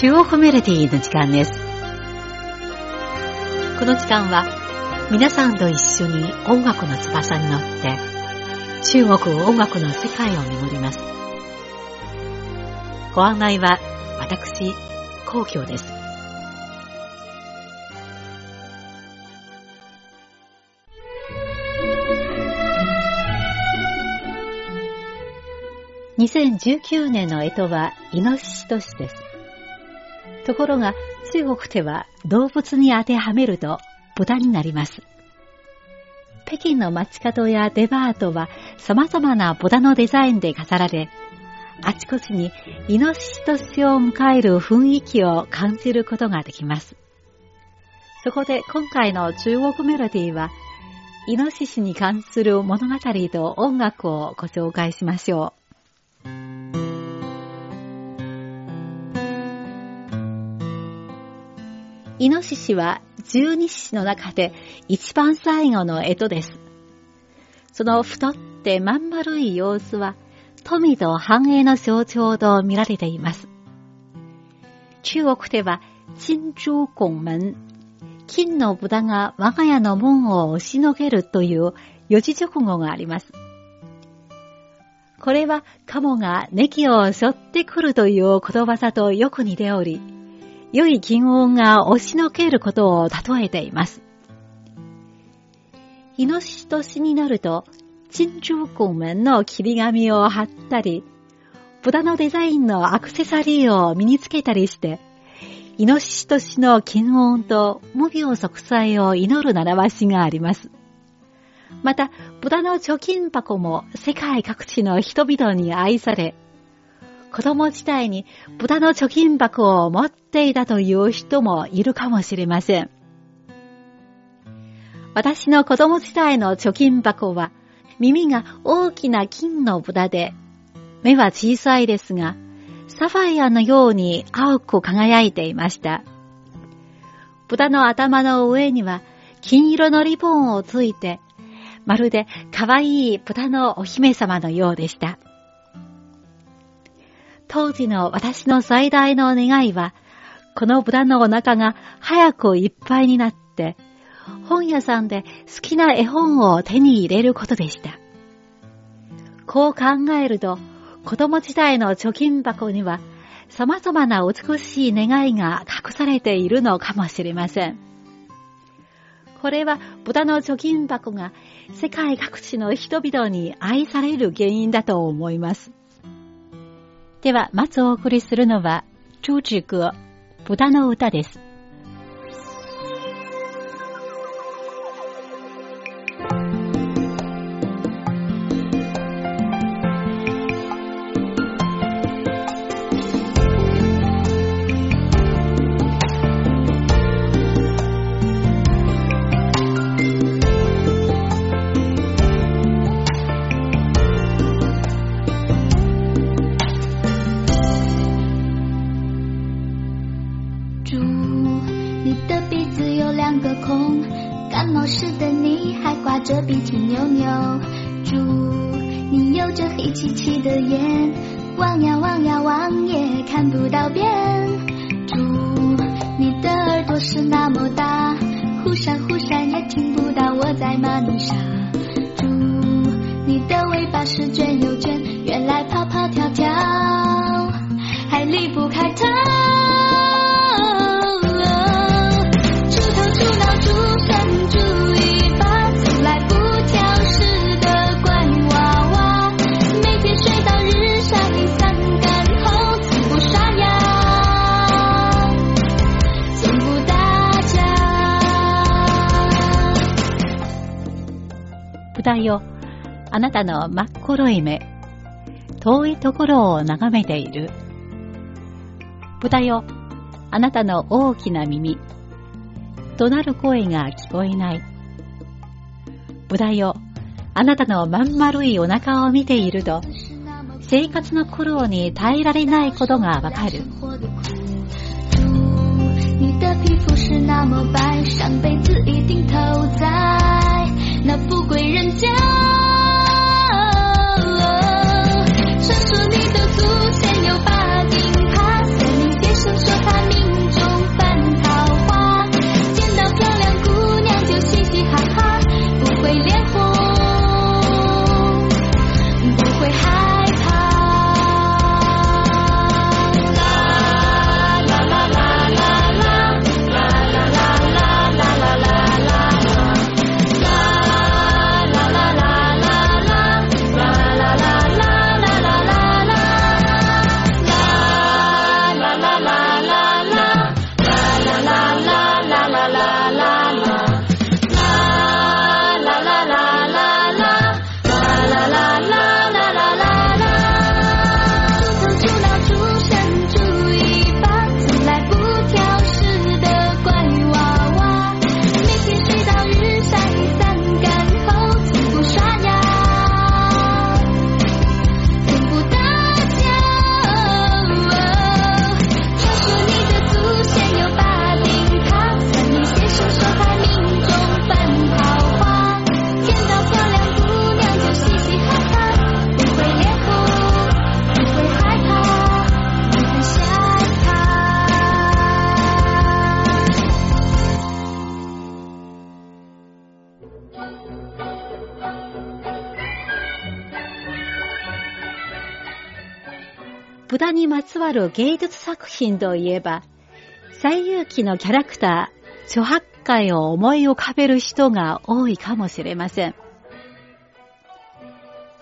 中国メロディーの時間です。この時間は皆さんと一緒に音楽の翼に乗って中国音楽の世界を巡ります。ご案内は私、皇居です。2019年の干支はイノシシ年です。ところが中国では動物に当てはめると豚になります。北京の街角やデパートは様々な豚のデザインで飾られ、あちこちにイノシシ年を迎える雰囲気を感じることができます。そこで今回の中国メロディーは、イノシシに関する物語と音楽をご紹介しましょう。イノシシは十二獅子の中で一番最後の干支です。その太ってまん丸い様子は富と繁栄の象徴と見られています。中国では金珠拱門、金の豚が我が家の門を押しのけるという四字熟語があります。これはカモがネギを背負ってくるという言葉さとよく似ており、良い金音が押しのけることを例えています。イノシシ年になると、珍珠拱門の切り紙を貼ったり、豚のデザインのアクセサリーを身につけたりして、イノシシ年の金音と無病息災を祈る習わしがあります。また、豚の貯金箱も世界各地の人々に愛され、子供時代に豚の貯金箱を持っていたという人もいるかもしれません。私の子供時代の貯金箱は耳が大きな金の豚で、目は小さいですが、サファイアのように青く輝いていました。豚の頭の上には金色のリボンをついて、まるで可愛い豚のお姫様のようでした。当時の私の最大の願いは、この豚のお腹が早くいっぱいになって、本屋さんで好きな絵本を手に入れることでした。こう考えると、子供時代の貯金箱には様々な美しい願いが隠されているのかもしれません。これは豚の貯金箱が世界各地の人々に愛される原因だと思います。では、まずお送りするのは、朱子歌、豚の歌です。眼猪你的耳朵是那么大忽闪忽闪也听不到我在骂你傻猪你的尾巴是卷よ、あなたの真っ黒い目、遠いところを眺めている。豚よ、あなたの大きな耳、怒鳴る声が聞こえない。豚よ、あなたのまん丸いお腹を見ていると、生活の苦労に耐えられないことがわかる。你的皮肤是那么白，上辈子一定投在。那富贵人家，传说你的祖先有八顶爬，森林先生说他。ブダにまつわる芸術作品といえば、最有機のキャラクター、諸八海を思い浮かべる人が多いかもしれません。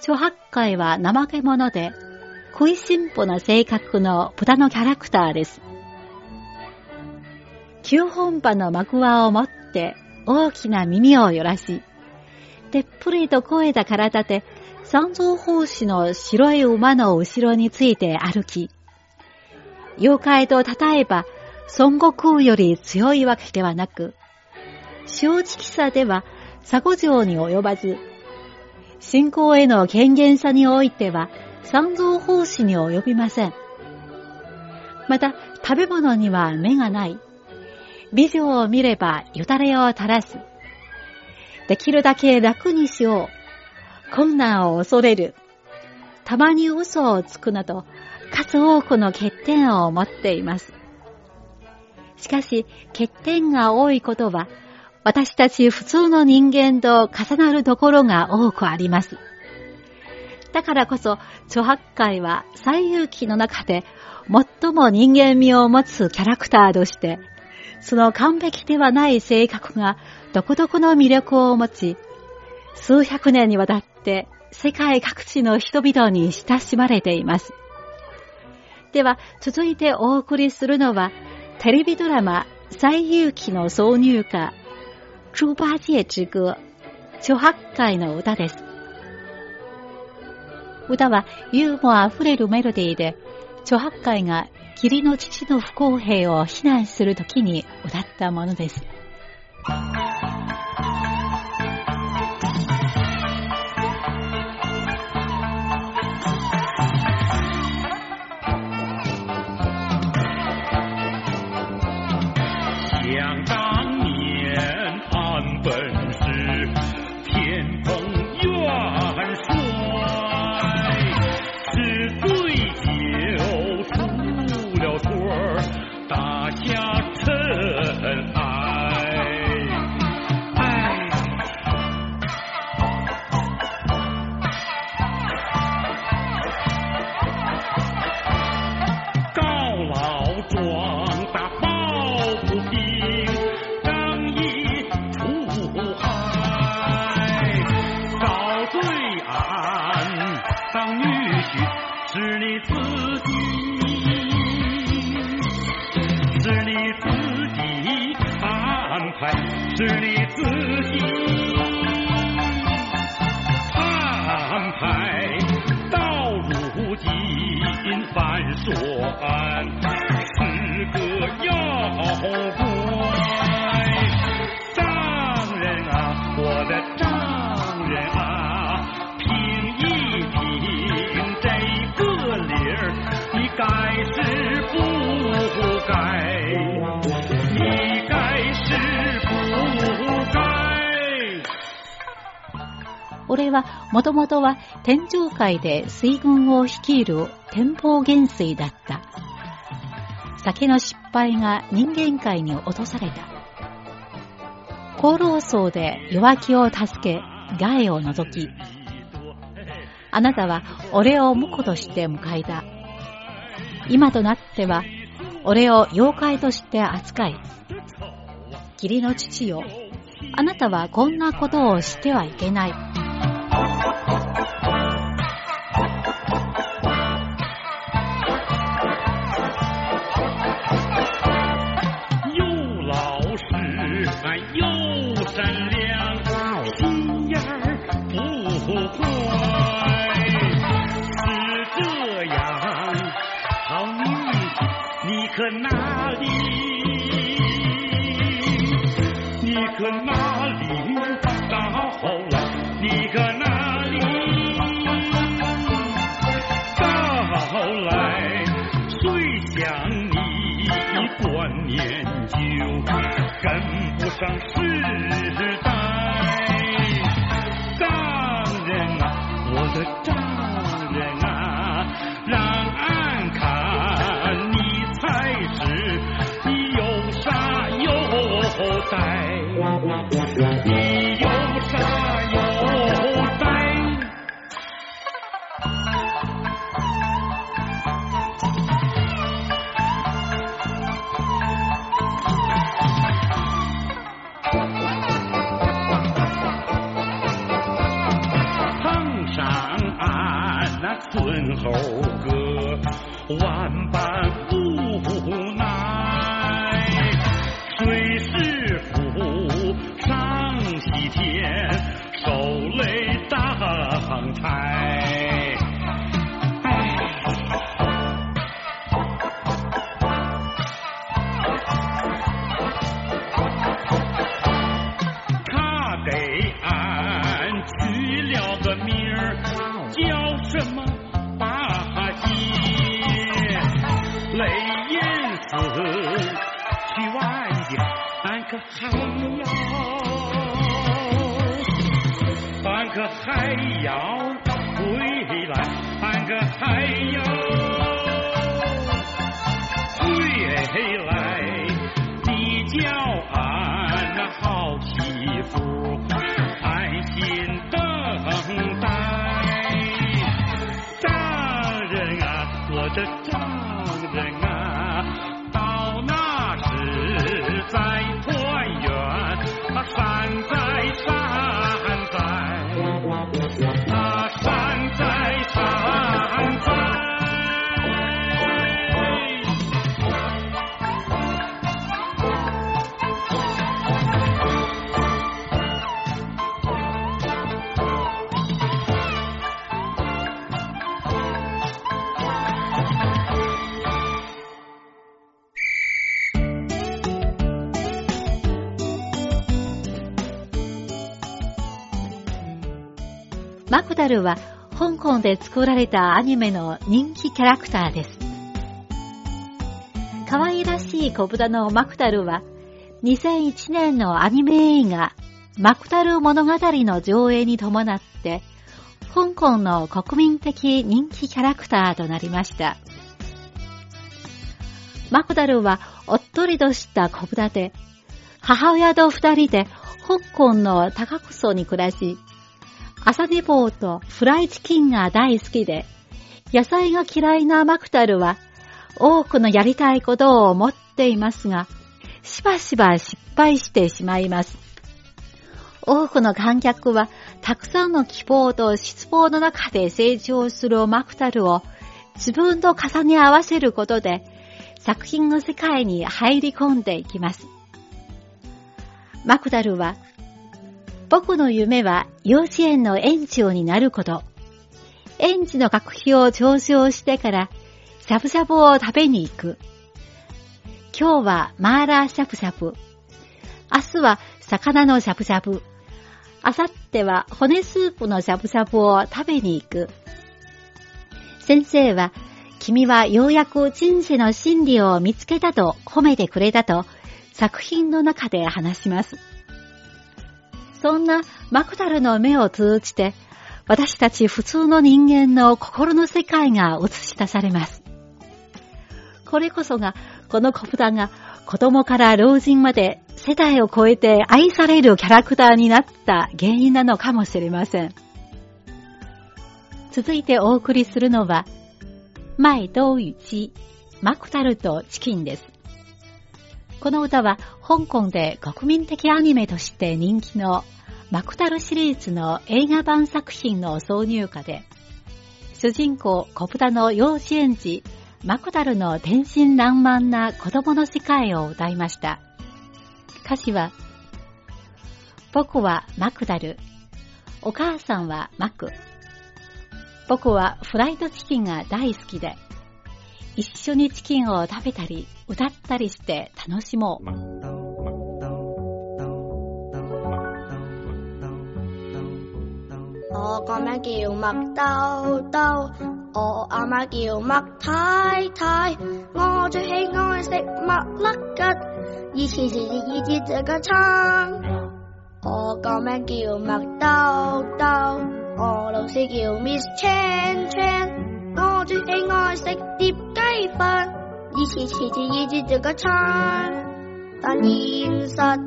諸八海は怠け者で、食いしん坊な性格の豚のキャラクターです。九本歯の幕輪を持って大きな耳を揺らし、でっぷりと声だ体で三蔵法師の白い馬の後ろについて歩き、妖怪と例えば孫悟空より強いわけではなく、正直さでは佐古城に及ばず、信仰への権限さにおいては三蔵法師に及びません。また、食べ物には目がない。美女を見ればよたれを垂らす。できるだけ楽にしよう。困難を恐れる。たまに嘘をつくなど、数多くの欠点を持っています。しかし、欠点が多いことは、私たち普通の人間と重なるところが多くあります。だからこそ、著白海は最有機の中で最も人間味を持つキャラクターとして、その完璧ではない性格が独特の魅力を持ち、数百年にわたって世界各地の人々に親しまれています。では、続いてお送りするのは、テレビドラマ、最有機の挿入歌、猪八戒之歌、諸八海の歌です。歌はユーモア溢れるメロディーで、諸八海が義理の父の不公平を非難するときに歌ったものです。はもともとは天上界で水軍を率いる天保元帥だった。酒の失敗が人間界に落とされた。功労層で弱気を助け、害を除き、あなたは俺を婿として迎えた。今となっては、俺を妖怪として扱い、義理の父よ、あなたはこんなことをしてはいけない。你可哪里？到了，你可哪里？到来，谁想你观念旧，跟不上时代。还要回来，俺个还要回来。你叫俺那好媳妇安心等待。丈人啊，我的丈人啊，マクダルは香港で作られたアニメの人気キャラクターです。可愛らしい小豚のマクダルは2001年のアニメ映画マクダル物語の上映に伴って香港の国民的人気キャラクターとなりました。マクダルはおっとりとした小豚で母親と二人で香港の高草に暮らし朝寝坊とフライチキンが大好きで、野菜が嫌いなマクタルは多くのやりたいことを持っていますが、しばしば失敗してしまいます。多くの観客はたくさんの希望と失望の中で成長するマクタルを自分と重ね合わせることで作品の世界に入り込んでいきます。マクダルは僕の夢は幼稚園の園長になること。園児の学費を徴収してから、しゃぶしゃぶを食べに行く。今日はマーラーしゃぶしゃぶ。明日は魚のしゃぶしゃぶ。明後日は骨スープのしゃぶしゃぶを食べに行く。先生は、君はようやく人生の真理を見つけたと褒めてくれたと作品の中で話します。そんなマクタルの目を通じて、私たち普通の人間の心の世界が映し出されます。これこそが、この小豚が子供から老人まで世代を超えて愛されるキャラクターになった原因なのかもしれません。続いてお送りするのは、マイドウユチ、マクタルとチキンです。この歌は香港で国民的アニメとして人気のマクタルシリーズの映画版作品の挿入歌で、主人公小豚の幼稚園児マクタルの天真爛漫な子供の世界を歌いました。歌詞は、僕はマクダル、お母さんはマク。僕はフライドチキンが大好きで、一緒にチキンを食べたり、歌ったりして楽しもう。我個名叫麥兜兜，我阿媽叫麥太太，我最喜愛食麥粒吉，以前時時以至這個餐。我個名叫麥兜兜，我老師叫 Miss Chan Chan，我最喜愛食碟以前時時以至這個餐。但現實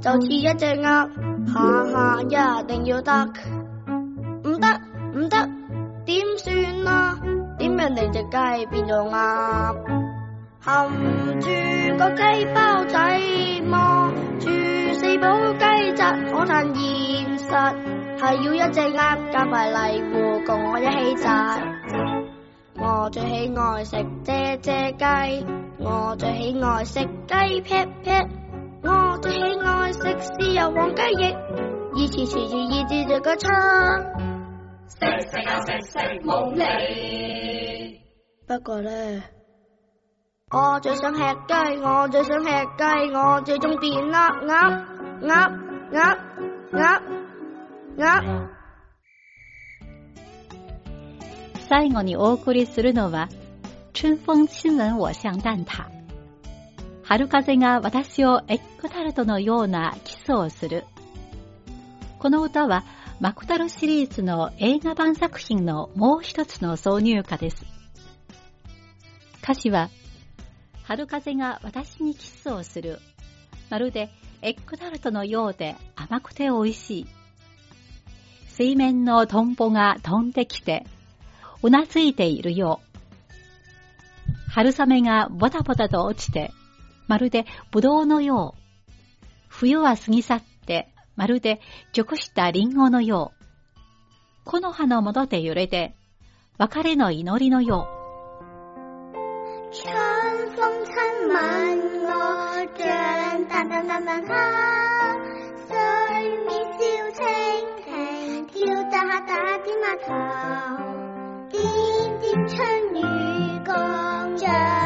就似一隻鴨，下下一定要得。唔得唔得，點算啊？點樣令隻雞變做鴨？含住個雞包仔，望住四寶雞扎，可嘆現實係要一隻鴨加埋泥糊共我一起摘。我最喜愛食啫啫雞，我最喜愛食雞劈劈，我最喜愛食豉油黃雞翼，以前隨住意志着個餐，食食啊食食冇膩。不過呢，我最想吃雞，我最想吃雞，我最中意鴨鴨鴨鴨鴨鴨。最後にお送りするのは、春風親吻我像蛋挞。春風が私をエッグタルトのようなキスをする。この歌は、マクタルシリーズの映画版作品のもう一つの挿入歌です。歌詞は、春風が私にキスをする。まるでエッグタルトのようで甘くて美味しい。水面のトンボが飛んできて、うなずいているよう。春雨がボタボタと落ちて、まるでブドウのよう。冬は過ぎ去って、まるで熟したリンゴのよう。木の葉のもとで揺れて、別れの祈りのよう。春風親吻我像淡淡淡淡它，水面笑蜻蜓，跳打打點碼頭。點點春雨降，像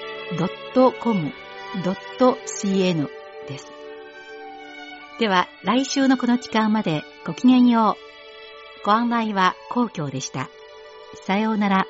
.com.cn です。では、来週のこの時間までごきげんよう。ご案内は皇居でした。さようなら。